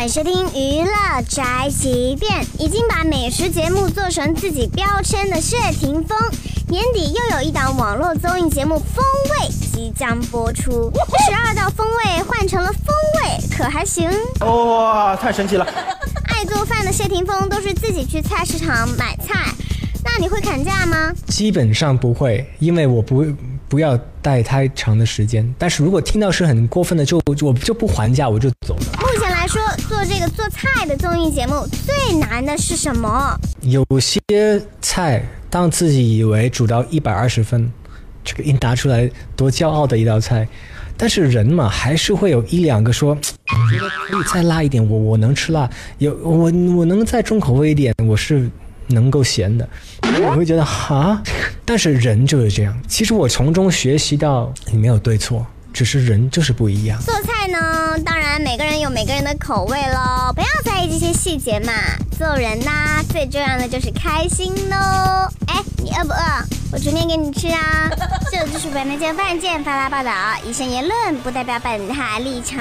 欢迎收听娱乐宅急便。已经把美食节目做成自己标签的谢霆锋，年底又有一档网络综艺节目《风味》即将播出。十二道风味换成了风味，可还行？哇，太神奇了！爱做饭的谢霆锋都是自己去菜市场买菜，那你会砍价吗？基本上不会，因为我不不要待太长的时间。但是如果听到是很过分的，就我就不还价，我就走了。来说，做这个做菜的综艺节目最难的是什么？有些菜，当自己以为煮到一百二十分，这个一答出来多骄傲的一道菜，但是人嘛，还是会有一两个说，觉得可以再辣一点，我我能吃辣，有我我能再重口味一点，我是能够咸的，我会觉得哈，但是人就是这样。其实我从中学习到，你没有对错，只是人就是不一样。做菜呢，当然每个人有每个人的口味喽，不要在意这些细节嘛。做人呐、最重要的就是开心喽。哎，你饿不饿？我煮面给你吃啊。这就是本台见饭见发拉报道，以上言论不代表本台立场。